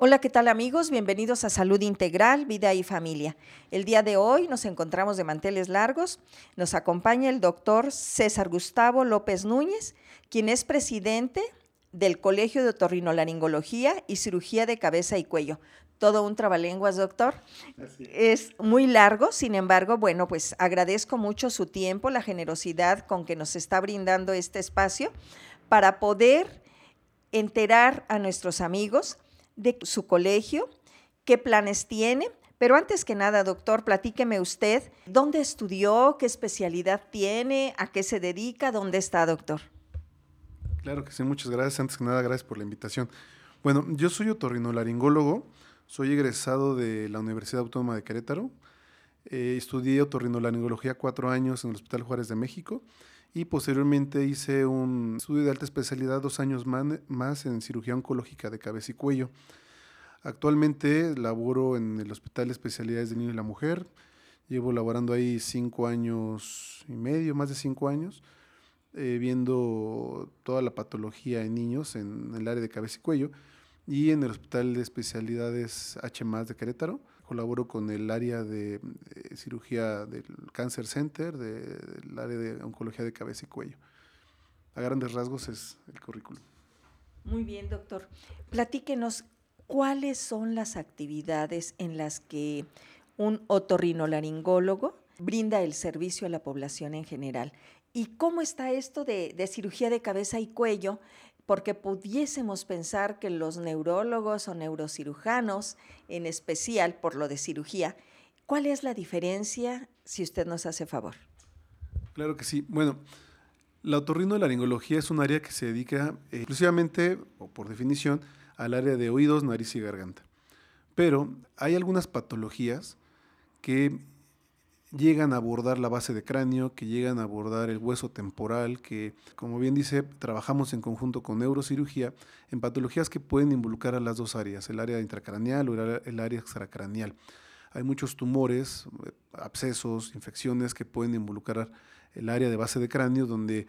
Hola, ¿qué tal amigos? Bienvenidos a Salud Integral, Vida y Familia. El día de hoy nos encontramos de manteles largos. Nos acompaña el doctor César Gustavo López Núñez, quien es presidente del Colegio de Otorrinolaringología y Cirugía de Cabeza y Cuello. Todo un trabalenguas, doctor. Es muy largo, sin embargo, bueno, pues agradezco mucho su tiempo, la generosidad con que nos está brindando este espacio para poder enterar a nuestros amigos de su colegio, qué planes tiene. Pero antes que nada, doctor, platíqueme usted, ¿dónde estudió? ¿Qué especialidad tiene? ¿A qué se dedica? ¿Dónde está, doctor? Claro que sí, muchas gracias. Antes que nada, gracias por la invitación. Bueno, yo soy otorrinolaringólogo, soy egresado de la Universidad Autónoma de Querétaro. Eh, estudié otorrinolaringología cuatro años en el Hospital Juárez de México y posteriormente hice un estudio de alta especialidad dos años más en cirugía oncológica de cabeza y cuello. Actualmente laboro en el Hospital de Especialidades de Niño y la Mujer. Llevo laborando ahí cinco años y medio, más de cinco años, eh, viendo toda la patología en niños en el área de cabeza y cuello. Y en el Hospital de Especialidades H de Querétaro colaboro con el área de, cirugía del Cancer Center, del área de oncología de cabeza y cuello. A grandes rasgos es el currículum. Muy bien, doctor. Platíquenos cuáles son las actividades en las que un otorrinolaringólogo brinda el servicio a la población en general. ¿Y cómo está esto de cirugía de cabeza y cuello porque pudiésemos pensar que los neurólogos o neurocirujanos, en especial por lo de cirugía, ¿cuál es la diferencia si usted nos hace favor? Claro que sí. Bueno, la otorrinolaringología es un área que se dedica eh, exclusivamente, o por definición, al área de oídos, nariz y garganta. Pero hay algunas patologías que llegan a abordar la base de cráneo, que llegan a abordar el hueso temporal, que, como bien dice, trabajamos en conjunto con neurocirugía en patologías que pueden involucrar a las dos áreas, el área intracraneal o el área extracraneal. Hay muchos tumores, eh, abscesos, infecciones que pueden involucrar el área de base de cráneo, donde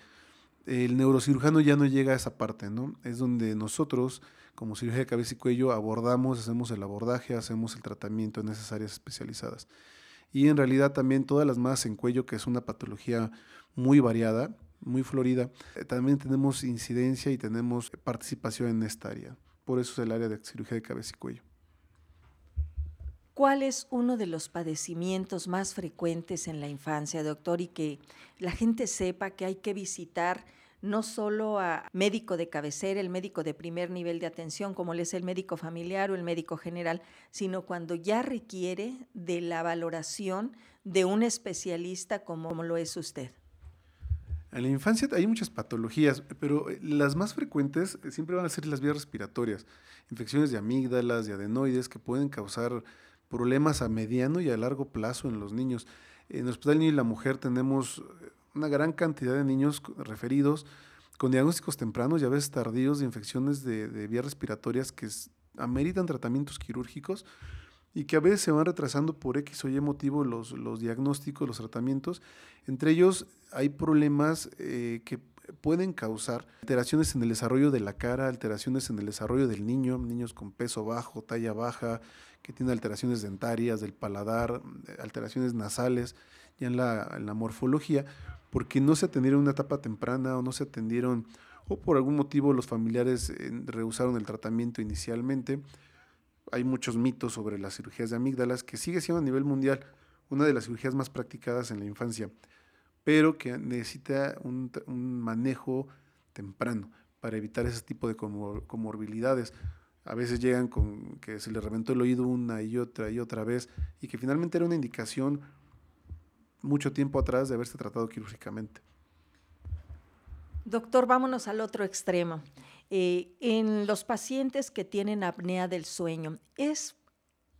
el neurocirujano ya no llega a esa parte, ¿no? Es donde nosotros, como cirugía de cabeza y cuello, abordamos, hacemos el abordaje, hacemos el tratamiento en esas áreas especializadas y en realidad también todas las masas en cuello, que es una patología muy variada, muy florida, eh, también tenemos incidencia y tenemos participación en esta área. Por eso es el área de cirugía de cabeza y cuello. ¿Cuál es uno de los padecimientos más frecuentes en la infancia, doctor? Y que la gente sepa que hay que visitar no solo a médico de cabecera, el médico de primer nivel de atención, como le es el médico familiar o el médico general, sino cuando ya requiere de la valoración de un especialista como lo es usted. En la infancia hay muchas patologías, pero eh, las más frecuentes eh, siempre van a ser las vías respiratorias, infecciones de amígdalas, de adenoides, que pueden causar problemas a mediano y a largo plazo en los niños. En el Hospital Niño y la Mujer tenemos eh, una gran cantidad de niños referidos con diagnósticos tempranos y a veces tardíos de infecciones de, vías respiratorias que ameritan tratamientos quirúrgicos y que a veces se van retrasando por X o Y motivo los, los diagnósticos, los tratamientos. Entre ellos hay problemas eh, que pueden causar alteraciones en el desarrollo de la cara, alteraciones en el desarrollo del niño, niños con peso bajo, talla baja, que tienen alteraciones dentarias, del paladar, alteraciones nasales, ya en la, en la morfología, porque no se atendieron en una etapa temprana o no se atendieron o por algún motivo los familiares eh, rehusaron el tratamiento inicialmente. Hay muchos mitos sobre las cirugías de amígdalas, que sigue siendo a nivel mundial una de las cirugías más practicadas en la infancia, pero que necesita un, manejo temprano para evitar ese tipo de comorbilidades. A veces llegan con que se les reventó el oído una y otra y otra vez y que finalmente era una indicación mucho tiempo atrás de haberse tratado quirúrgicamente. Doctor, vámonos al otro extremo. Eh, en los pacientes que tienen apnea del sueño, es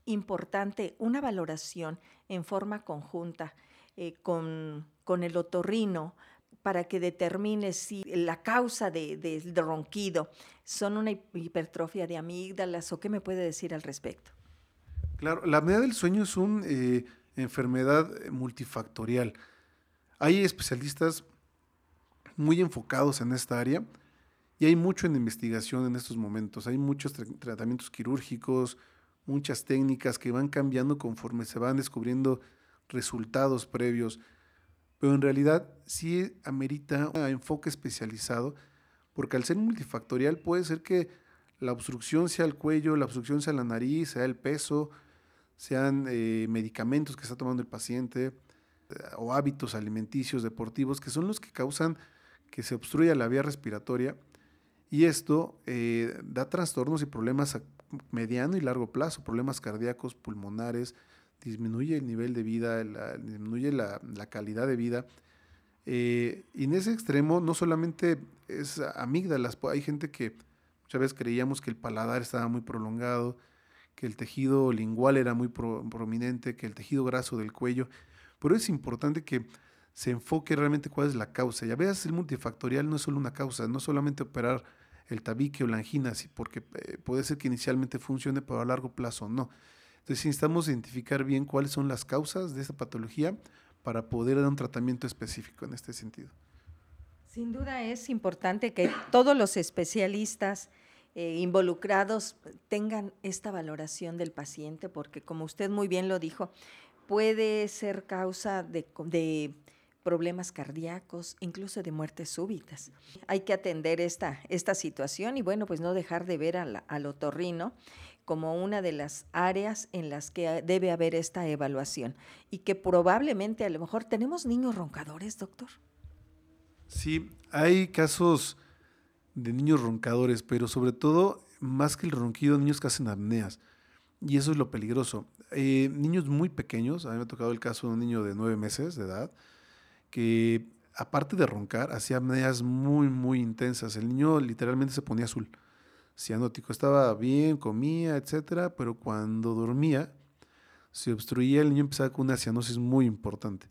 importante una valoración en forma conjunta eh, con, el otorrino para que determine si la causa del de, ronquido son una hipertrofia de amígdalas o qué me puede decir al respecto. Claro, la apnea del sueño es un eh, enfermedad eh, multifactorial. Hay especialistas muy enfocados en esta área Y hay mucho en investigación en estos momentos, hay muchos tratamientos quirúrgicos, muchas técnicas que van cambiando conforme se van descubriendo resultados previos, pero en realidad sí amerita un enfoque especializado, porque al ser multifactorial puede ser que la obstrucción sea el cuello, la obstrucción sea la nariz, sea el peso, sean eh, medicamentos que está tomando el paciente eh, o hábitos alimenticios, deportivos, que son los que causan que se obstruya la vía respiratoria y esto eh, da trastornos y problemas a mediano y largo plazo, problemas cardíacos, pulmonares, disminuye el nivel de vida, disminuye la, calidad de vida. y en ese extremo no solamente es amígdalas, hay gente que muchas veces creíamos que el paladar estaba muy prolongado, que el tejido lingual era muy prominente, que el tejido graso del cuello, pero es importante que se enfoque realmente cuál es la causa. Ya veas, el multifactorial no es solo una causa, no solamente operar el tabique o la angina, porque eh, puede ser que inicialmente funcione, pero a largo plazo no. Entonces necesitamos identificar bien cuáles son las causas de esta patología para poder dar un tratamiento específico en este sentido. Sin duda es importante que todos los especialistas eh, involucrados tengan esta valoración del paciente, porque como usted muy bien lo dijo, puede ser causa de, problemas cardíacos, incluso de muertes súbitas. Hay que atender esta, esta situación y bueno, pues no dejar de ver al, al otorrino como una de las áreas en las que debe haber esta evaluación y que probablemente a lo mejor tenemos niños roncadores, doctor. Sí, hay casos de niños roncadores, pero sobre todo, más que el ronquido, niños que hacen apneas. Y eso es lo peligroso. Eh, niños muy pequeños, a mí me ha tocado el caso de un niño de nueve meses de edad, que aparte de roncar, hacía apneas muy, muy intensas. El niño literalmente se ponía azul, cianótico. Estaba bien, comía, etcétera, pero cuando dormía, se obstruía, el niño empezaba con una cianosis muy importante.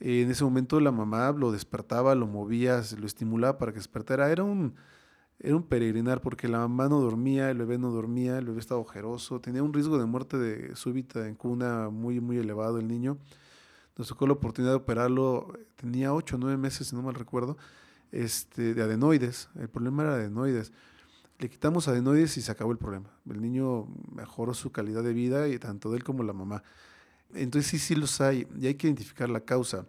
En ese momento la mamá lo despertaba, lo movía, lo estimulaba para que despertara. Era un, era un peregrinar porque la mamá no dormía, el bebé no dormía, el bebé estaba ojeroso, tenía un riesgo de muerte de súbita en cuna muy, muy elevado el niño. Nos tocó la oportunidad de operarlo, tenía 8 o 9 meses, si no mal recuerdo, este, de adenoides. El problema era adenoides. Le quitamos adenoides y se acabó el problema. El niño mejoró su calidad de vida y tanto de él como la mamá. Entonces sí, sí los hay y hay que identificar la causa.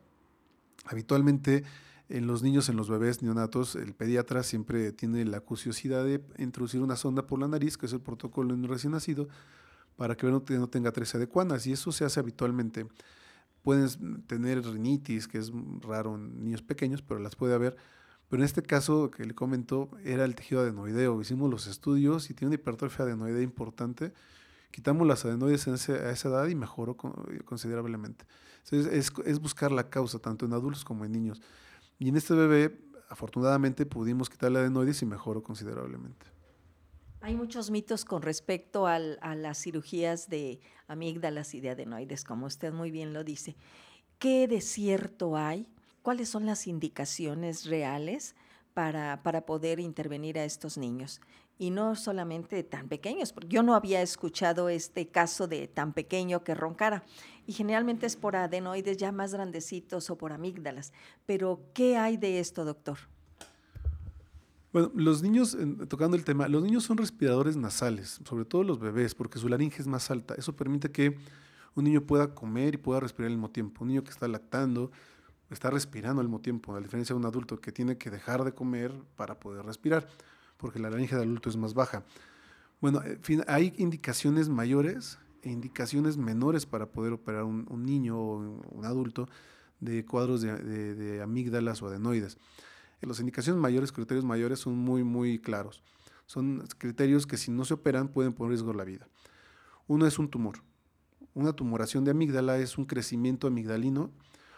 Habitualmente en los niños, en los bebés neonatos, el pediatra siempre tiene la curiosidad de introducir una sonda por la nariz, que es el protocolo en un recién nacido, para que no, tenga tres adecuadas. Y eso se hace habitualmente. Pueden tener rinitis, que es raro en niños pequeños, pero las puede haber. Pero en este caso que le comentó, era el tejido adenoideo. Hicimos los estudios y tiene una hipertrofia adenoidea importante quitamos las adenoides a esa edad y mejoró considerablemente. Entonces, es, buscar la causa, tanto en adultos como en niños. Y en este bebé, afortunadamente, pudimos quitarle adenoides y mejoró considerablemente. Hay muchos mitos con respecto a las cirugías de amígdalas y de adenoides, como usted muy bien lo dice. ¿Qué de cierto hay? ¿Cuáles son las indicaciones reales para, para poder intervenir a estos niños? y no solamente tan pequeños, porque yo no había escuchado este caso de tan pequeño que roncara. Y generalmente es por adenoides ya más grandecitos o por amígdalas. Pero, ¿qué hay de esto, doctor? Bueno, los niños, tocando el tema, los niños son respiradores nasales, sobre todo los bebés, porque su laringe es más alta. Eso permite que un niño pueda comer y pueda respirar al mismo tiempo. Un niño que está lactando está respirando al mismo tiempo, a diferencia de un adulto que tiene que dejar de comer para poder respirar porque la laringe del adulto es más baja. Bueno, hay indicaciones mayores e indicaciones menores para poder operar un, niño o un adulto de cuadros de, amígdalas o adenoides. Las indicaciones mayores, criterios mayores son muy, muy claros. Son criterios que si no se operan pueden poner en riesgo la vida. Uno es un tumor. Una tumoración de amígdala es un crecimiento amigdalino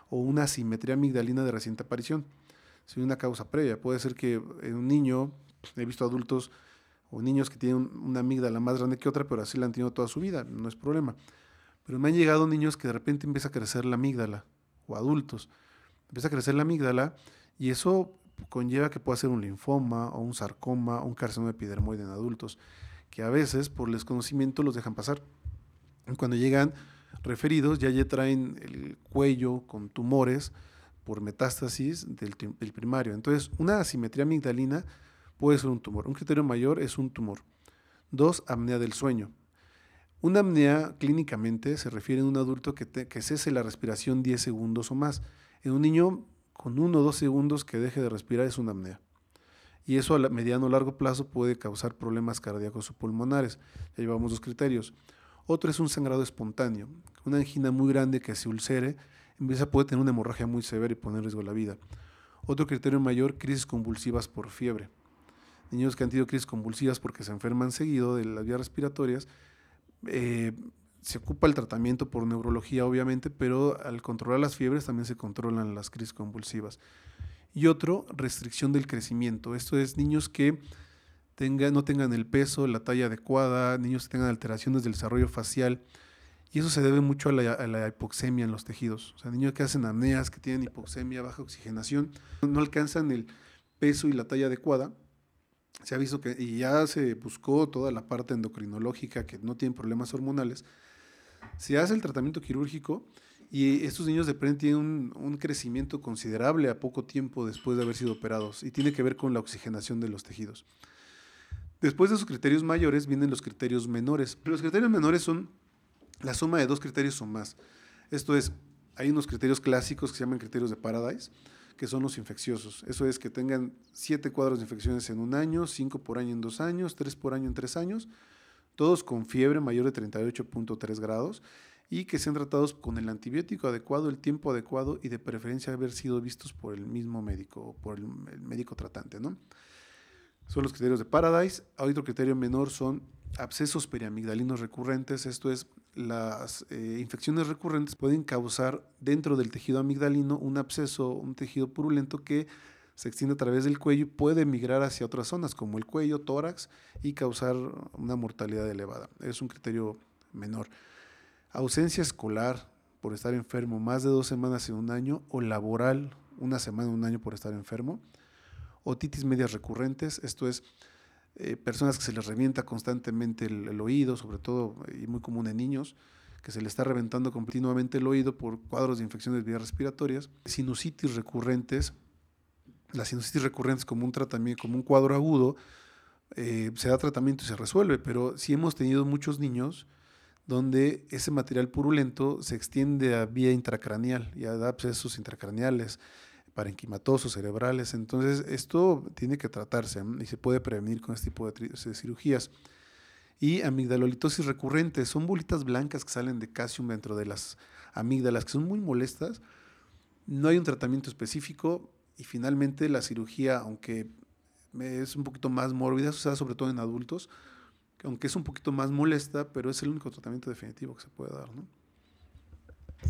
o una asimetría amigdalina de reciente aparición. Sin una causa previa. Puede ser que en un niño He visto adultos o niños que tienen una amígdala más grande que otra, pero así la han tenido toda su vida, no es problema. Pero me han llegado niños que de repente empieza a crecer la amígdala, o adultos, empieza a crecer la amígdala y eso conlleva que pueda ser un linfoma o un sarcoma o un carcinoma epidermoide en adultos, que a veces por desconocimiento los dejan pasar. cuando llegan referidos ya ya traen el cuello con tumores por metástasis del, primario. Entonces, una asimetría amigdalina puede ser un tumor. Un criterio mayor es un tumor. Dos, apnea del sueño. Una apnea clínicamente se refiere a un adulto que, cese la respiración 10 segundos o más. En un niño con uno o dos segundos que deje de respirar es una apnea. Y eso a mediano o largo plazo puede causar problemas cardíacos o pulmonares. Ya llevamos dos criterios. Otro es un sangrado espontáneo. Una angina muy grande que se ulcere empieza, puede tener una hemorragia muy severa y poner en riesgo la vida. Otro criterio mayor, crisis convulsivas por fiebre. Niños que han tenido crisis convulsivas porque se enferman seguido de las vías respiratorias, eh, se ocupa el tratamiento por neurología, obviamente, pero al controlar las fiebres también se controlan las crisis convulsivas. Y otro, restricción del crecimiento. Esto es niños que no tengan el peso, la talla adecuada, niños que tengan alteraciones del desarrollo facial. Y eso se debe mucho a la, hipoxemia en los tejidos. O sea, niños que hacen apneas, que tienen hipoxemia, baja oxigenación, no alcanzan el peso y la talla adecuada se ha visto que, y ya se buscó toda la parte endocrinológica que no tienen problemas hormonales, se hace el tratamiento quirúrgico y estos niños de repente tienen un, crecimiento considerable a poco tiempo después de haber sido operados y tiene que ver con la oxigenación de los tejidos. Después de esos criterios mayores vienen los criterios menores. Los criterios menores son la suma de dos criterios o más. Esto es, hay unos criterios clásicos que se llaman criterios de Paradise, que son los infecciosos. Eso es que tengan siete cuadros de infecciones en un año, cinco por año en dos años, tres por año en tres años, todos con fiebre mayor de 38.3 grados y que sean tratados con el antibiótico adecuado, el tiempo adecuado y de preferencia haber sido vistos por el mismo médico o por el, médico tratante. ¿no? Son los criterios de Paradise. Otro criterio menor son abscesos periamigdalinos recurrentes, esto es las eh, infecciones recurrentes pueden causar dentro del tejido amigdalino un absceso, un tejido purulento que se extiende a través del cuello y puede migrar hacia otras zonas como el cuello, tórax y causar una mortalidad elevada. Es un criterio menor. Ausencia escolar por estar enfermo más de dos semanas en un año o laboral una semana un año por estar enfermo. Otitis medias recurrentes, esto es eh, personas que se les revienta constantemente el, oído, sobre todo y muy común en niños, que se les está reventando continuamente el oído por cuadros de infecciones vías respiratorias, sinusitis recurrentes, la sinusitis recurrente es como un tratamiento, como un cuadro agudo, eh, se da tratamiento y se resuelve, pero sí hemos tenido muchos niños donde ese material purulento se extiende a vía intracraneal y da abscesos intracraneales, parenquimatosos cerebrales. Entonces, esto tiene que tratarse y se puede prevenir con este tipo de, cirugías. Y amigdalolitosis recurrente, son bolitas blancas que salen de calcium dentro de las amígdalas, que son muy molestas. No hay un tratamiento específico y finalmente la cirugía, aunque es un poquito más mórbida, se da sobre todo en adultos, aunque es un poquito más molesta, pero es el único tratamiento definitivo que se puede dar. ¿no?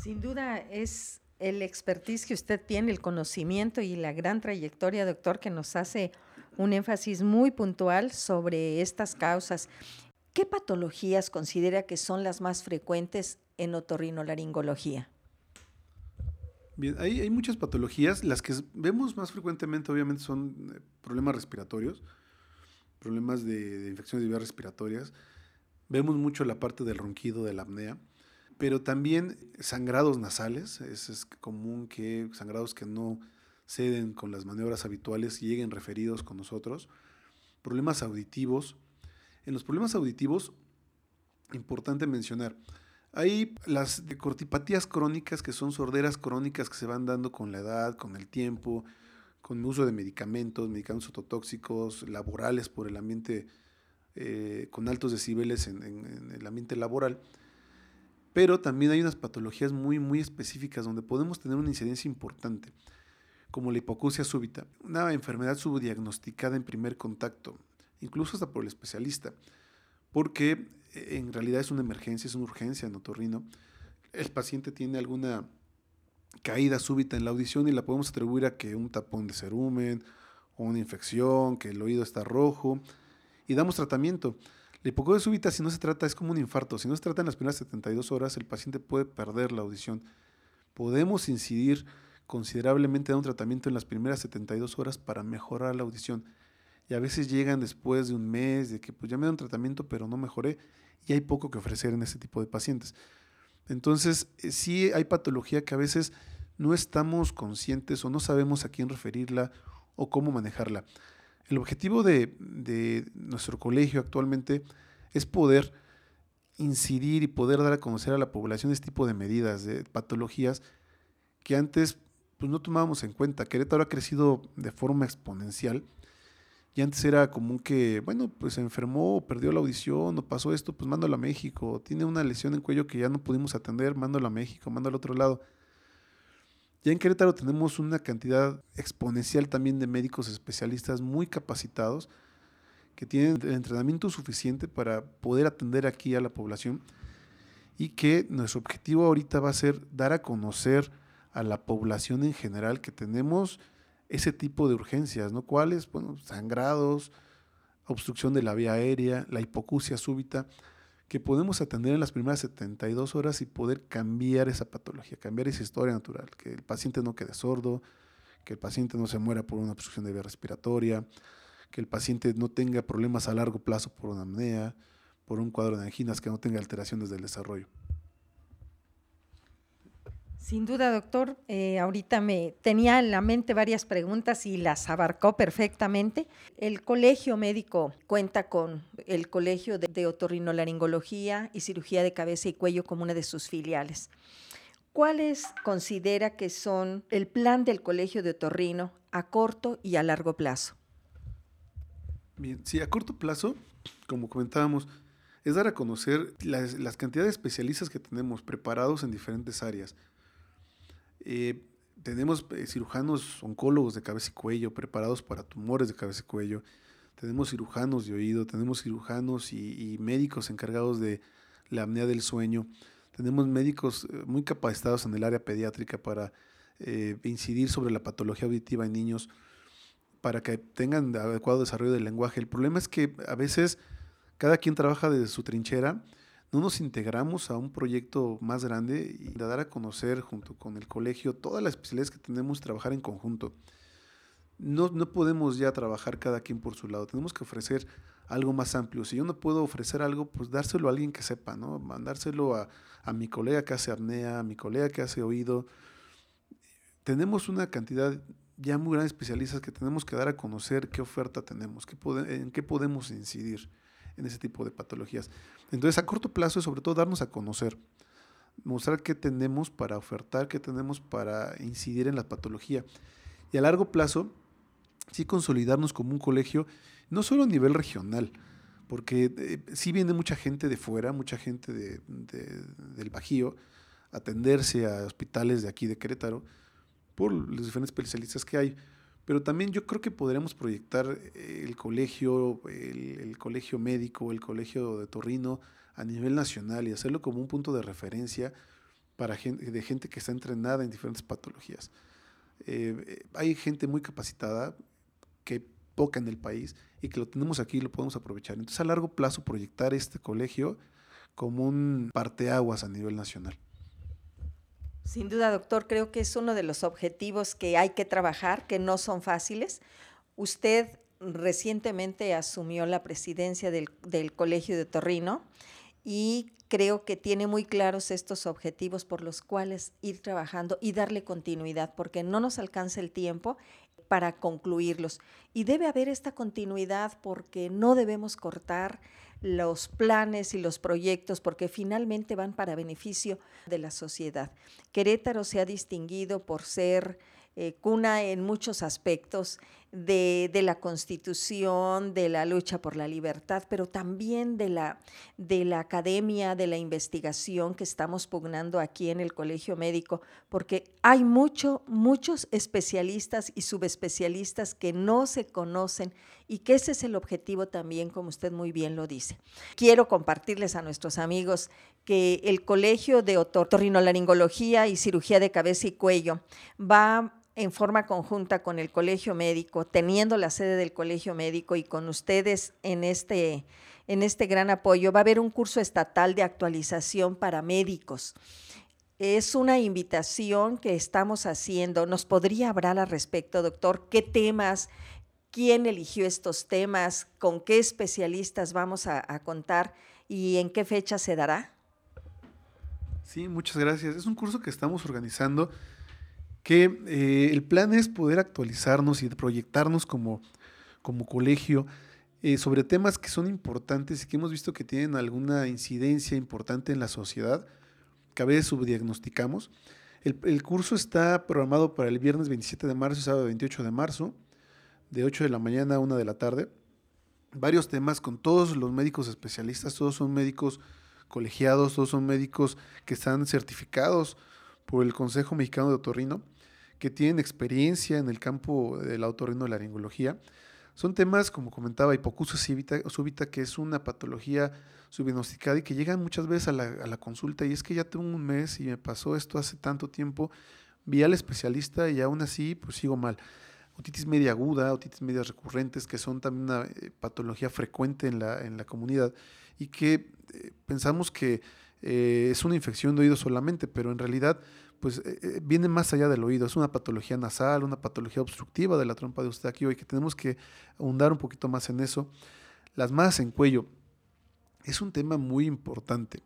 Sin duda es el expertise que usted tiene, el conocimiento y la gran trayectoria, doctor, que nos hace un énfasis muy puntual sobre estas causas. ¿Qué patologías considera que son las más frecuentes en otorrinolaringología? Bien, hay, muchas patologías. Las que vemos más frecuentemente, obviamente, son eh, problemas respiratorios, problemas de infecciones de vías respiratorias. Vemos mucho la parte del ronquido, de la apnea pero también sangrados nasales, es, común que sangrados que no ceden con las maniobras habituales lleguen referidos con nosotros, problemas auditivos. En los problemas auditivos, importante mencionar, hay las cortipatías crónicas que son sorderas crónicas que se van dando con la edad, con el tiempo, con el uso de medicamentos, medicamentos ototóxicos, laborales por el ambiente, eh, con altos decibeles en el ambiente laboral pero también hay unas patologías muy, muy específicas donde podemos tener una incidencia importante, como la hipocusia súbita, una enfermedad subdiagnosticada en primer contacto, incluso hasta por el especialista, porque eh, en realidad es una emergencia, es una urgencia en otorrino. El paciente tiene alguna caída súbita en la audición y la podemos atribuir a que un tapón de cerumen o una infección, que el oído está rojo, y damos tratamiento. La hipocusia súbita, si no se trata, es como un infarto. Si no se trata en las primeras 72 horas, el paciente puede perder la audición. Podemos incidir considerablemente en un tratamiento en las primeras 72 horas para mejorar la audición. Y a veces llegan después de un mes, de que pues ya me dan tratamiento, pero no mejoré, y hay poco que ofrecer en ese tipo de pacientes. Entonces, eh, sí hay patología que a veces no estamos conscientes o no sabemos a quién referirla o cómo manejarla. El objetivo de, nuestro colegio actualmente es poder incidir y poder dar a conocer a la población este tipo de medidas, de patologías que antes pues, no tomábamos en cuenta. Querétaro ha crecido de forma exponencial y antes era común que, bueno, pues se enfermó, perdió la audición o pasó esto, pues mándalo a México. Tiene una lesión en cuello que ya no pudimos atender, mándalo a México, mándalo al otro lado. Ya en Querétaro tenemos una cantidad exponencial también de médicos especialistas muy capacitados que tienen el entrenamiento suficiente para poder atender aquí a la población y que nuestro objetivo ahorita va a ser dar a conocer a la población en general que tenemos ese tipo de urgencias, ¿no? ¿Cuáles? Bueno, sangrados, obstrucción de la vía aérea, la hipocusia súbita, que podemos atender en las primeras 72 horas y poder cambiar esa patología, cambiar esa historia natural, que el paciente no quede sordo, que el paciente no se muera por una obstrucción de vía respiratoria, que el paciente no tenga problemas a largo plazo por una apnea, por un cuadro de anginas, que no tenga alteraciones del desarrollo. Sin duda, doctor. Eh, ahorita me tenía en la mente varias preguntas y las abarcó perfectamente. El colegio médico cuenta con el colegio de, de otorrinolaringología y cirugía de cabeza y cuello como una de sus filiales. ¿Cuáles considera que son el plan del colegio de otorrino a corto y a largo plazo? Bien, sí, a corto plazo, como comentábamos, es dar a conocer las, las cantidades de especialistas que tenemos preparados en diferentes áreas. Eh, tenemos eh, cirujanos oncólogos de cabeza y cuello preparados para tumores de cabeza y cuello. Tenemos cirujanos de oído, tenemos cirujanos y, médicos encargados de la apnea del sueño. Tenemos médicos eh, muy capacitados en el área pediátrica para incidir sobre la patología auditiva en niños para que tengan adecuado desarrollo del lenguaje. El problema es que a veces cada quien trabaja desde su trinchera, no nos integramos a un proyecto más grande y de dar a conocer junto con el colegio todas las especialidades que tenemos, trabajar en conjunto. No, no podemos ya trabajar cada quien por su lado, tenemos que ofrecer algo más amplio. Si yo no puedo ofrecer algo, pues dárselo a alguien que sepa, ¿no? Mandárselo a, a mi colega que hace apnea, a mi colega que hace oído. Tenemos una cantidad ya muy grandes especialistas que tenemos que dar a conocer qué oferta tenemos, qué en qué podemos incidir en ese tipo de patologías. Entonces, a corto plazo, sobre todo, darnos a conocer, mostrar qué tenemos para ofertar, qué tenemos para incidir en la patología. Y a largo plazo, sí consolidarnos como un colegio, no solo a nivel regional, porque eh, sí viene mucha gente de fuera, mucha gente de, del Bajío, atenderse a hospitales de aquí de Querétaro, por los diferentes especialistas que hay. Pero también yo creo que podríamos proyectar eh, el colegio, el, colegio médico, el colegio de Torrino a nivel nacional y hacerlo como un punto de referencia para gente, de gente que está entrenada en diferentes patologías. Eh, hay gente muy capacitada que poca en el país y que lo tenemos aquí y lo podemos aprovechar. Entonces, a largo plazo, proyectar este colegio como un parteaguas a nivel nacional. Sin duda, doctor, creo que es uno de los objetivos que hay que trabajar, que no son fáciles. Usted recientemente asumió la presidencia del, Colegio de Torrino y creo que tiene muy claros estos objetivos por los cuales ir trabajando y darle continuidad, porque no nos alcanza el tiempo para concluirlos. Y debe haber esta continuidad porque no debemos cortar los planes y los proyectos porque finalmente van para beneficio de la sociedad. Querétaro se ha distinguido por ser eh, cuna en muchos aspectos de, la constitución, de la lucha por la libertad, pero también de la, de la academia, de la investigación que estamos pugnando aquí en el Colegio Médico, porque hay mucho, muchos especialistas y subespecialistas que no se conocen y que ese es el objetivo también, como usted muy bien lo dice. Quiero compartirles a nuestros amigos que el Colegio de Otorrinolaringología y Cirugía de Cabeza y Cuello va en forma conjunta con el Colegio Médico, teniendo la sede del Colegio Médico y con ustedes en este, en este gran apoyo, va a haber un curso estatal de actualización para médicos. Es una invitación que estamos haciendo. ¿Nos podría hablar al respecto, doctor? ¿Qué temas? ¿Quién eligió estos temas? ¿Con qué especialistas vamos a, a contar? ¿Y en qué fecha se dará? Sí, muchas gracias. Es un curso que estamos organizando que eh, el plan es poder actualizarnos y proyectarnos como, como colegio, eh, sobre temas que son importantes y que hemos visto que tienen alguna incidencia importante en la sociedad, que a veces subdiagnosticamos. El, el curso está programado para el viernes 27 de marzo y sábado 28 de marzo, de 8 de la mañana a 1 de la tarde. Varios temas con todos los médicos especialistas, todos son médicos colegiados, todos son médicos que están certificados por el Consejo Mexicano de Otorrino, que tienen experiencia en el campo de la otorrinolaringología. Son temas, como comentaba, hipocusia súbita, que es una patología subdiagnosticada y que llegan muchas veces a la, a la, consulta y es que ya tengo un mes y me pasó esto hace tanto tiempo, vi al especialista y aún así pues sigo mal. Otitis media aguda, otitis medias recurrentes, que son también una eh, patología frecuente en la, en la comunidad y que eh, pensamos que eh, es una infección de oído solamente, pero en realidad pues eh, viene más allá del oído, es una patología nasal, una patología obstructiva de la trompa de Eustaquio y que tenemos que ahondar un poquito más en eso. Las masas en cuello es un tema muy importante.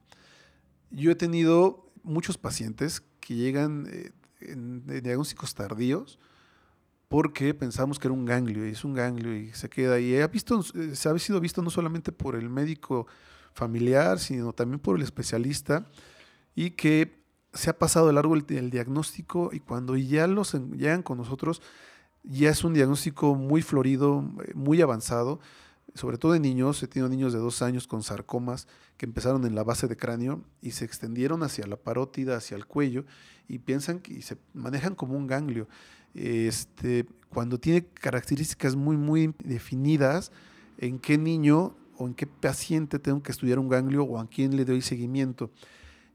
Yo he tenido muchos pacientes que llegan en, diagnósticos tardíos porque pensamos que era un ganglio y es un ganglio y se queda y ha visto, se ha sido visto no solamente por el médico familiar, sino también por el especialista y que se ha pasado de largo el, diagnóstico y cuando ya los llegan con nosotros, ya es un diagnóstico muy florido, muy avanzado, sobre todo en niños. He tenido niños de dos años con sarcomas que empezaron en la base de cráneo y se extendieron hacia la parótida, hacia el cuello y piensan que se manejan como un ganglio. Este, cuando tiene características muy, muy definidas, en qué niño o en qué paciente tengo que estudiar un ganglio o a quién le doy seguimiento.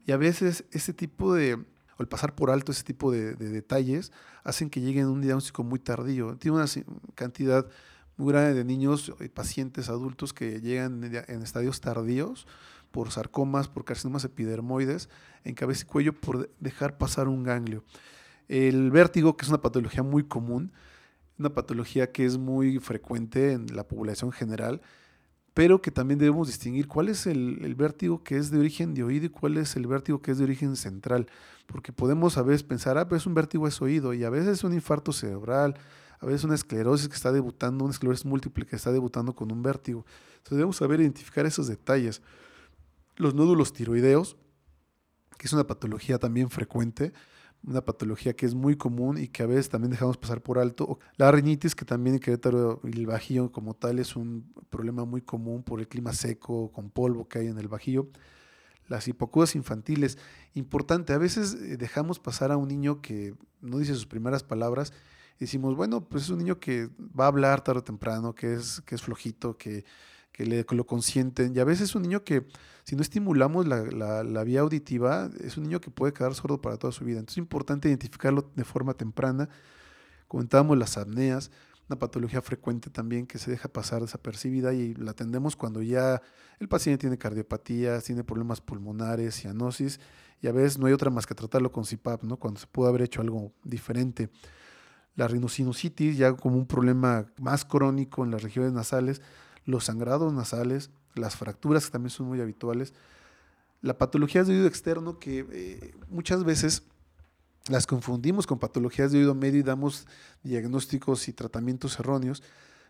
Y a veces ese tipo de, o el pasar por alto ese tipo de, detalles, hacen que lleguen a un diagnóstico muy tardío. Tiene una cantidad muy grande de niños y pacientes adultos que llegan en estadios tardíos por sarcomas, por carcinomas epidermoides en cabeza y cuello por dejar pasar un ganglio. El vértigo, que es una patología muy común, una patología que es muy frecuente en la población general, pero que también debemos distinguir cuál es el, vértigo que es de origen de oído y cuál es el vértigo que es de origen central, porque podemos a veces pensar, ah, pues un vértigo es oído, y a veces es un infarto cerebral, a veces una esclerosis que está debutando, una esclerosis múltiple que está debutando con un vértigo. Entonces debemos saber identificar esos detalles. Los nódulos tiroideos, que es una patología también frecuente, una patología que es muy común y que a veces también dejamos pasar por alto. La rinitis, que también en y el Bajío como tal es un problema muy común por el clima seco, con polvo que hay en el Bajío. Las hipocudas infantiles, importante, a veces eh, dejamos pasar a un niño que no dice sus primeras palabras y decimos, bueno, pues es un niño que va a hablar tarde o temprano, que es, que es flojito, que que, lo consienten. Y a veces es un niño que, si no estimulamos la, vía auditiva, es un niño que puede quedar sordo para toda su vida. Entonces es importante identificarlo de forma temprana. Comentábamos las apneas, una patología frecuente también que se deja pasar desapercibida y la atendemos cuando ya el paciente tiene cardiopatías, tiene problemas pulmonares, cianosis, y a veces no hay otra más que tratarlo con CPAP, ¿no? cuando se pudo haber hecho algo diferente. La rinosinusitis, ya como un problema más crónico en las regiones nasales, los sangrados nasales, las fracturas que también son muy habituales, la patología de oído externo que eh, muchas veces las confundimos con patologías de oído medio y damos diagnósticos y tratamientos erróneos,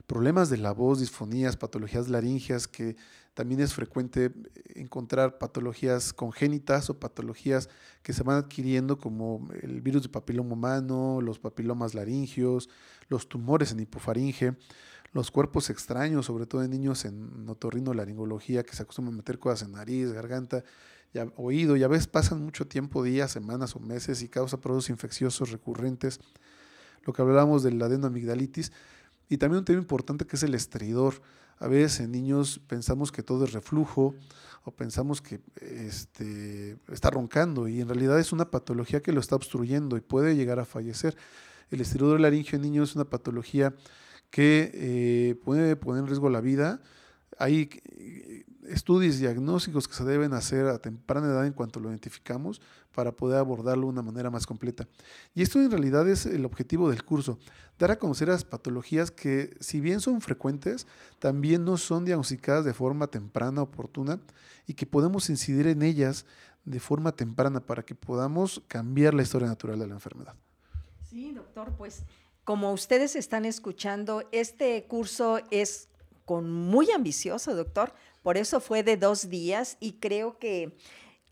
problemas de la voz, disfonías, patologías laringeas, que también es frecuente encontrar patologías congénitas o patologías que se van adquiriendo como el virus de papiloma humano, los papilomas laringios, los tumores en hipofaringe los cuerpos extraños, sobre todo en niños en otorrinolaringología que se acostumbran a meter cosas en nariz, garganta, oído, y a veces pasan mucho tiempo, días, semanas o meses y causa procesos infecciosos recurrentes. Lo que hablábamos del adenoamigdalitis. Y también un tema importante que es el estridor. A veces en niños pensamos que todo es reflujo o pensamos que este, está roncando y en realidad es una patología que lo está obstruyendo y puede llegar a fallecer. El estridor laringio en niños es una patología que eh, puede poner en riesgo la vida. Hay eh, estudios diagnósticos que se deben hacer a temprana edad en cuanto lo identificamos para poder abordarlo de una manera más completa. Y esto en realidad es el objetivo del curso, dar a conocer las patologías que si bien son frecuentes, también no son diagnosticadas de forma temprana, oportuna, y que podemos incidir en ellas de forma temprana para que podamos cambiar la historia natural de la enfermedad. Sí, doctor, pues Como ustedes están escuchando, este curso es con muy ambicioso, doctor. Por eso fue de dos días y creo que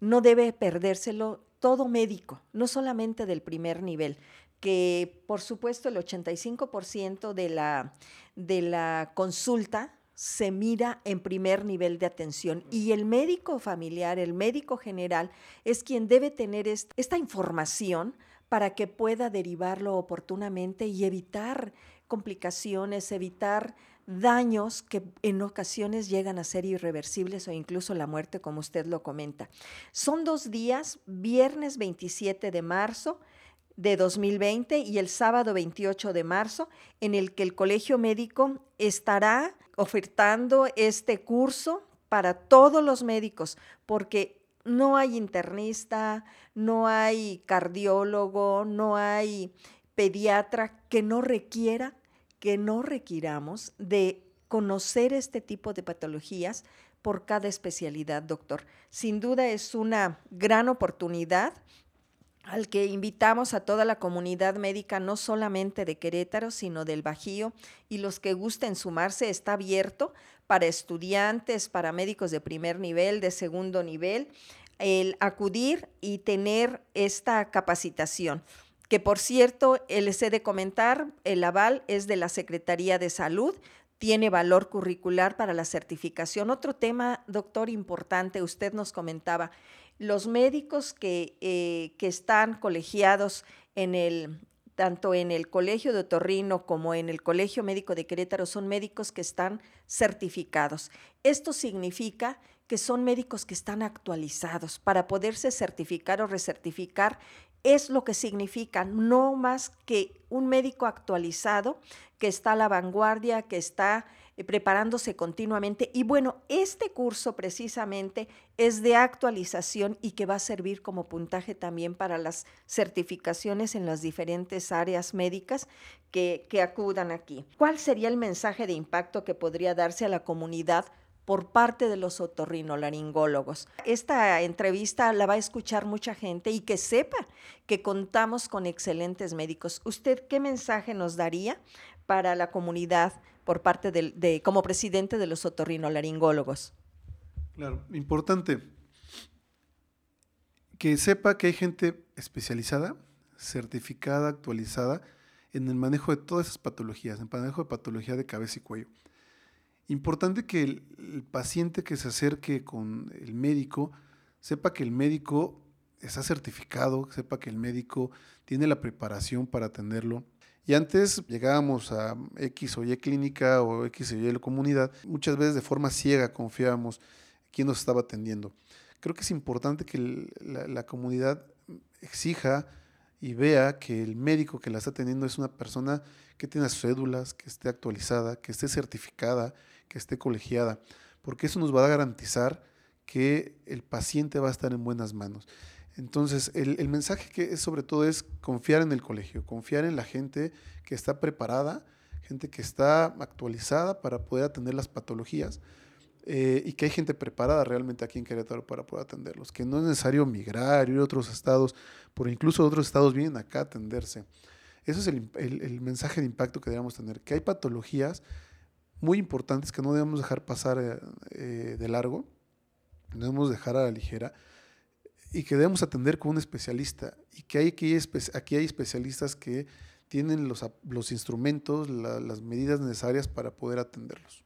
no debe perdérselo todo médico, no solamente del primer nivel, que por supuesto el 85% de la, de la consulta se mira en primer nivel de atención y el médico familiar, el médico general, es quien debe tener esta información para que pueda derivarlo oportunamente y evitar complicaciones, evitar daños que en ocasiones llegan a ser irreversibles o incluso la muerte, como usted lo comenta. Son dos días, viernes 27 de marzo de 2020 y el sábado 28 de marzo, en el que el Colegio Médico estará ofertando este curso para todos los médicos, porque no hay internista, no hay cardiólogo, no hay pediatra que no requiera, que no requiramos de conocer este tipo de patologías por cada especialidad, doctor. Sin duda es una gran oportunidad al que invitamos a toda la comunidad médica, no solamente de Querétaro, sino del Bajío, y los que gusten sumarse, está abierto para estudiantes, para médicos de primer nivel, de segundo nivel, el acudir y tener esta capacitación. Que por cierto, les he de comentar, el aval es de la Secretaría de Salud, tiene valor curricular para la certificación. Otro tema, doctor, importante, usted nos comentaba, los médicos que, eh, que están colegiados en el, tanto en el Colegio de Otorrino como en el Colegio Médico de Querétaro son médicos que están certificados. Esto significa que son médicos que están actualizados para poderse certificar o recertificar es lo que significa, no más que un médico actualizado que está a la vanguardia, que está eh, preparándose continuamente. Y bueno, este curso precisamente es de actualización y que va a servir como puntaje también para las certificaciones en las diferentes áreas médicas que, que acudan aquí. ¿Cuál sería el mensaje de impacto que podría darse a la comunidad? Por parte de los otorrinolaringólogos. Esta entrevista la va a escuchar mucha gente y que sepa que contamos con excelentes médicos. ¿Usted qué mensaje nos daría para la comunidad por parte de, como presidente de los otorrinolaringólogos? Claro, importante que sepa que hay gente especializada, certificada, actualizada en el manejo de todas esas patologías, en el manejo de patología de cabeza y cuello. Importante que el, paciente que se acerque con el médico sepa que el médico está certificado, sepa que el médico tiene la preparación para atenderlo. Y antes llegábamos a X o Y clínica o X o Y comunidad, muchas veces de forma ciega confiábamos quién nos estaba atendiendo. Creo que es importante que la, la comunidad exija y vea que el médico que la está atendiendo es una persona que tiene cédulas, que esté actualizada, que esté certificada, que esté colegiada, porque eso nos va a garantizar que el paciente va a estar en buenas manos. Entonces, el, mensaje que es sobre todo es confiar en el colegio, confiar en la gente que está preparada, gente que está actualizada para poder atender las patologías eh, y que hay gente preparada realmente aquí en Querétaro para poder atenderlos, que no es necesario migrar, ir a otros estados, por incluso otros estados vienen acá a atenderse. Eso es el, el mensaje de impacto que debemos tener, que hay patologías muy importantes que no debemos dejar pasar eh, eh, de largo, no debemos dejar a la ligera y que debemos atender con un especialista y que hay aquí, aquí hay especialistas que tienen los, los instrumentos, las medidas necesarias para poder atenderlos.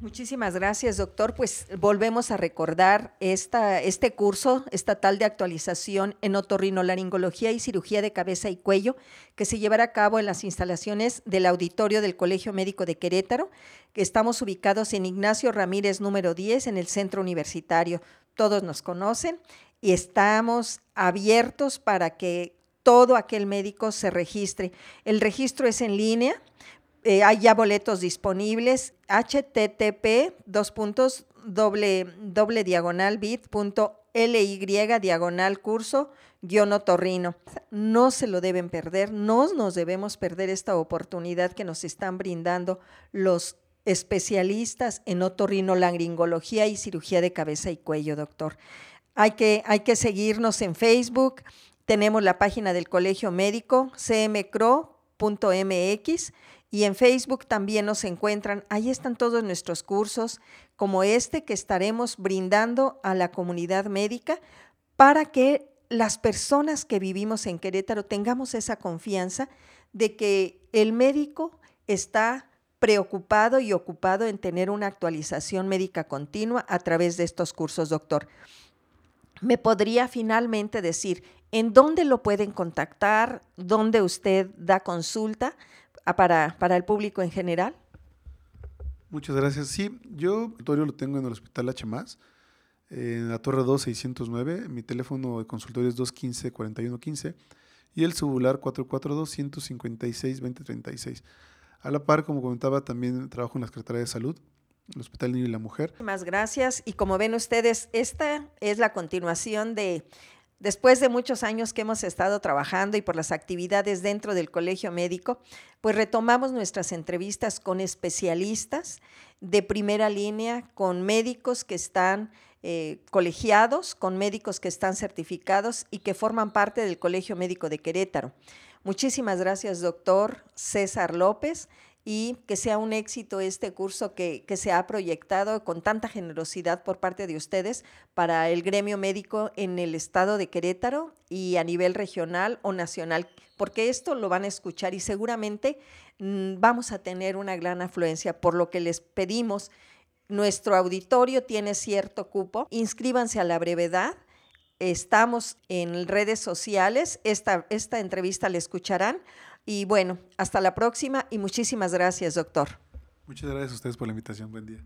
Muchísimas gracias, doctor. Pues volvemos a recordar esta, este curso estatal de actualización en otorrinolaringología y cirugía de cabeza y cuello que se llevará a cabo en las instalaciones del auditorio del Colegio Médico de Querétaro, que estamos ubicados en Ignacio Ramírez número 10 en el centro universitario. Todos nos conocen y estamos abiertos para que todo aquel médico se registre. El registro es en línea eh, hay ya boletos disponibles. http dos puntos doble, doble diagonal diagonal curso guion otorrino. No se lo deben perder, no nos debemos perder esta oportunidad que nos están brindando los especialistas en otorrinolaringología y cirugía de cabeza y cuello, doctor. Hay que, hay que seguirnos en Facebook, Tenemos la página del Colegio Médico, cmcro.mx, y en Facebook también nos encuentran. Ahí están todos nuestros cursos, como este que estaremos brindando a la comunidad médica para que las personas que vivimos en Querétaro tengamos esa confianza de que el médico está preocupado y ocupado en tener una actualización médica continua a través de estos cursos, doctor. ¿Me podría finalmente decir en dónde lo pueden contactar, dónde usted da consulta para, para el público en general? Muchas gracias. Sí, yo lo tengo en el Hospital H en la Torre 2609. Mi teléfono de consultorio es 215-4115 y el celular 442-156-2036. A la par, como comentaba, también trabajo en la Secretaría de Salud, el Hospital Niño y la Mujer. Más gracias. Y como ven ustedes, esta es la continuación de Después de muchos años que hemos estado trabajando y por las actividades dentro del colegio médico, pues retomamos nuestras entrevistas con especialistas de primera línea, con médicos que están eh, colegiados, con médicos que están certificados y que forman parte del Colegio Médico de Querétaro. Muchísimas gracias, doctor César López y que sea un éxito este curso que, se ha proyectado con tanta generosidad por parte de ustedes para el gremio médico en el estado de Querétaro y a nivel regional o nacional, porque esto lo van a escuchar y seguramente mm, vamos a tener una gran afluencia, por lo que les pedimos, nuestro auditorio tiene cierto cupo, inscríbanse a la brevedad. Estamos en redes sociales, esta, esta entrevista la escucharán y bueno, hasta la próxima y muchísimas gracias, doctor. Muchas gracias a ustedes por la invitación. Buen día.